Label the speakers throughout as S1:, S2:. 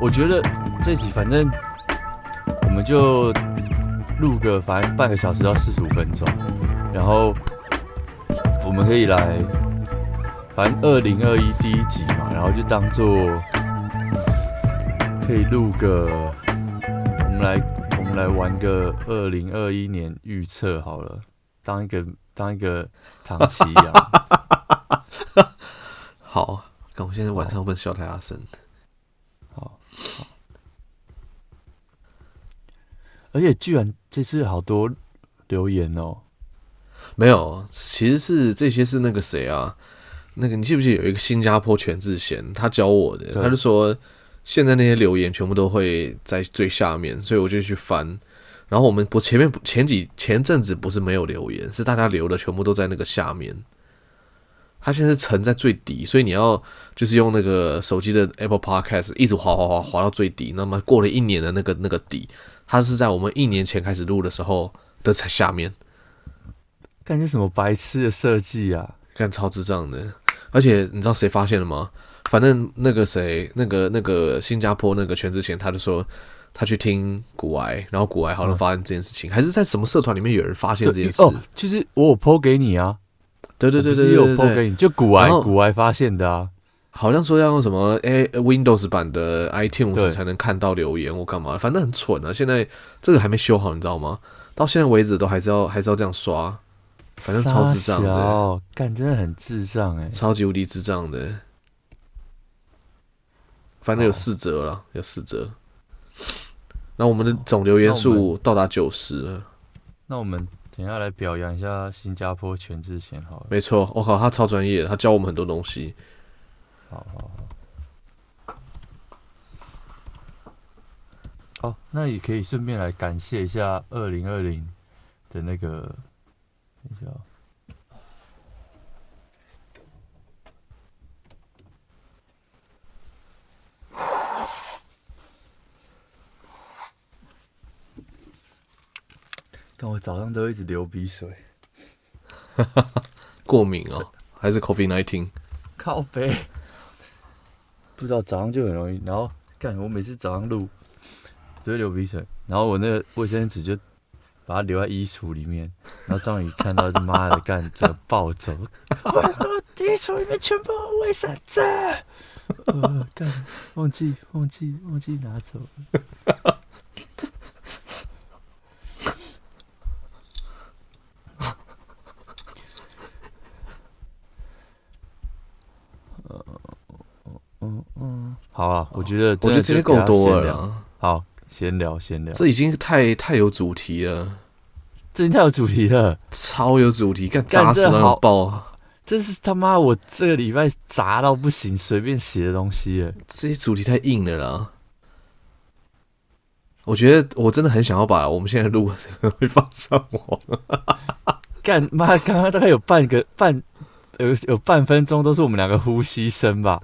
S1: 我觉得这集反正我们就录个反正半个小时到四十五分钟，然后我们可以来，反正二零二一第一集嘛，然后就当做可以录个，我们来我们来玩个二零二一年预测好了，当一个当一个唐綺阳。
S2: 好，看我现在晚上不能笑太大
S1: 声。而且居然这次好多留言哦，
S2: 没有，其实是这些是那个谁啊，那个你记不记得有一个新加坡全智贤，他教我的，他就说现在那些留言全部都会在最下面，所以我就去翻，然后我们不前面前几前阵子不是没有留言，是大家留的全部都在那个下面。它现在是沉在最底，所以你要就是用那个手机的 Apple Podcast 一直滑滑滑滑到最底。那么过了一年的那个那个底，它是在我们一年前开始录的时候的才下面。
S1: 干些什么白痴的设计啊！
S2: 干超智障的。而且你知道谁发现了吗？反正那个谁，那个那个新加坡那个全智贤，他就说他去听古癌，然后古癌好像发现这件事情，嗯、还是在什么社团里面有人发现这件事。
S1: 哦，其实我有 po 给你啊。
S2: 对对对对，有 po 给你，
S1: 就古癌古癌发现的啊，
S2: 好像说要用什么 A Windows 版的 iTunes 才能看到留言，我干嘛？反正很蠢啊！现在这个还没修好，你知道吗？到现在为止都还是要还是要这样刷，反正超智障的，
S1: 干真的很智障哎，
S2: 超级无敌智障的。反正有四折了，有四折。那我们的总留言数到达九十了，
S1: 那我们。等下来表扬一下新加坡全智贤好了。
S2: 没错，我靠，他超专业，他教我们很多东西。
S1: 好好好。好，那也可以顺便来感谢一下二零二零的那个，等一下。但我早上都一直流鼻水，
S2: 过敏哦，还是 COVID nineteen？
S1: 靠北，不知道早上就很容易，然后干我每次早上录都会流鼻水，然后我那个卫生纸就把它留在衣橱里面，然后终于看到他妈的干这个暴走，衣橱里面全部卫生纸，呃干忘记忘记忘记拿走了。好啊，我觉得
S2: 我觉得这些够多了。
S1: 好，闲聊闲聊，
S2: 这已经太太有主题了，
S1: 这已经太有主题了，
S2: 超有主题，干扎实到爆！
S1: 这是他妈我这个礼拜砸到不行，随便写的东西了。
S2: 这些主题太硬了啦。我觉得我真的很想要把我们现在录的这个会放上网。
S1: 干妈，刚刚大概有半个半有有半分钟都是我们两个呼吸声吧。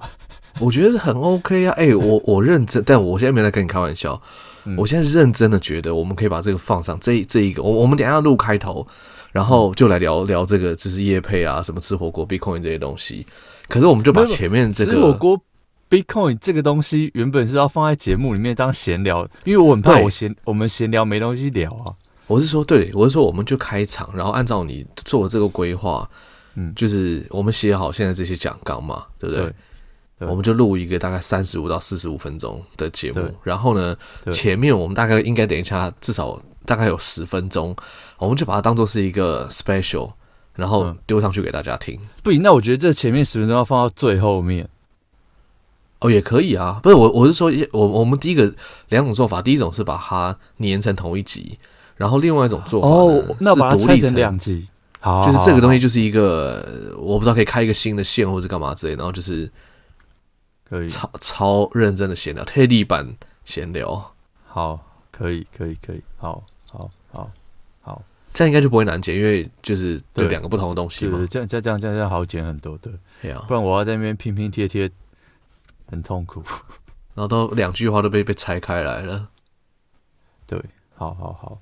S2: 我觉得很 OK 啊，哎、欸，我我认真，但我现在没在跟你开玩笑，嗯、我现在认真的觉得我们可以把这个放上，这这一个，我我们等一下要录开头，然后就来聊聊这个，就是叶配啊，什么吃火锅、Bitcoin 这些东西。可是我们就把前面这个
S1: 吃火锅、Bitcoin 这个东西原本是要放在节目里面当闲聊，因为我很怕我闲我们闲聊没东西聊啊。
S2: 我是说，对，我是说，我们就开场，然后按照你做的这个规划，嗯，就是我们写好现在这些讲纲嘛，对不对？对我们就录一个大概三十五到四十五分钟的节目，然后呢，前面我们大概应该等一下至少大概有十分钟，我们就把它当做是一个 special，然后丢上去给大家听。
S1: 不行，那我觉得这前面十分钟要放到最后面。
S2: 哦，也可以啊，不是我，我是说，我我们第一个两种做法，第一种是把它粘成同一集，然后另外一种做法哦，
S1: 那把它拆成两集，好，
S2: 就是这个东西就是一个我不知道可以开一个新的线或者干嘛之类，然后就是。可以。超超认真的闲聊，特地版闲聊，
S1: 好，可以，可以，可以，好，好，好，好，
S2: 这样应该就不会难剪，因为就是对两个不同的东西嘛，
S1: 这样这样这样这样好剪很多，对，啊，不然我要在那边拼拼贴贴，很痛苦，
S2: 然后都两句话都被被拆开来了，
S1: 对，好好好。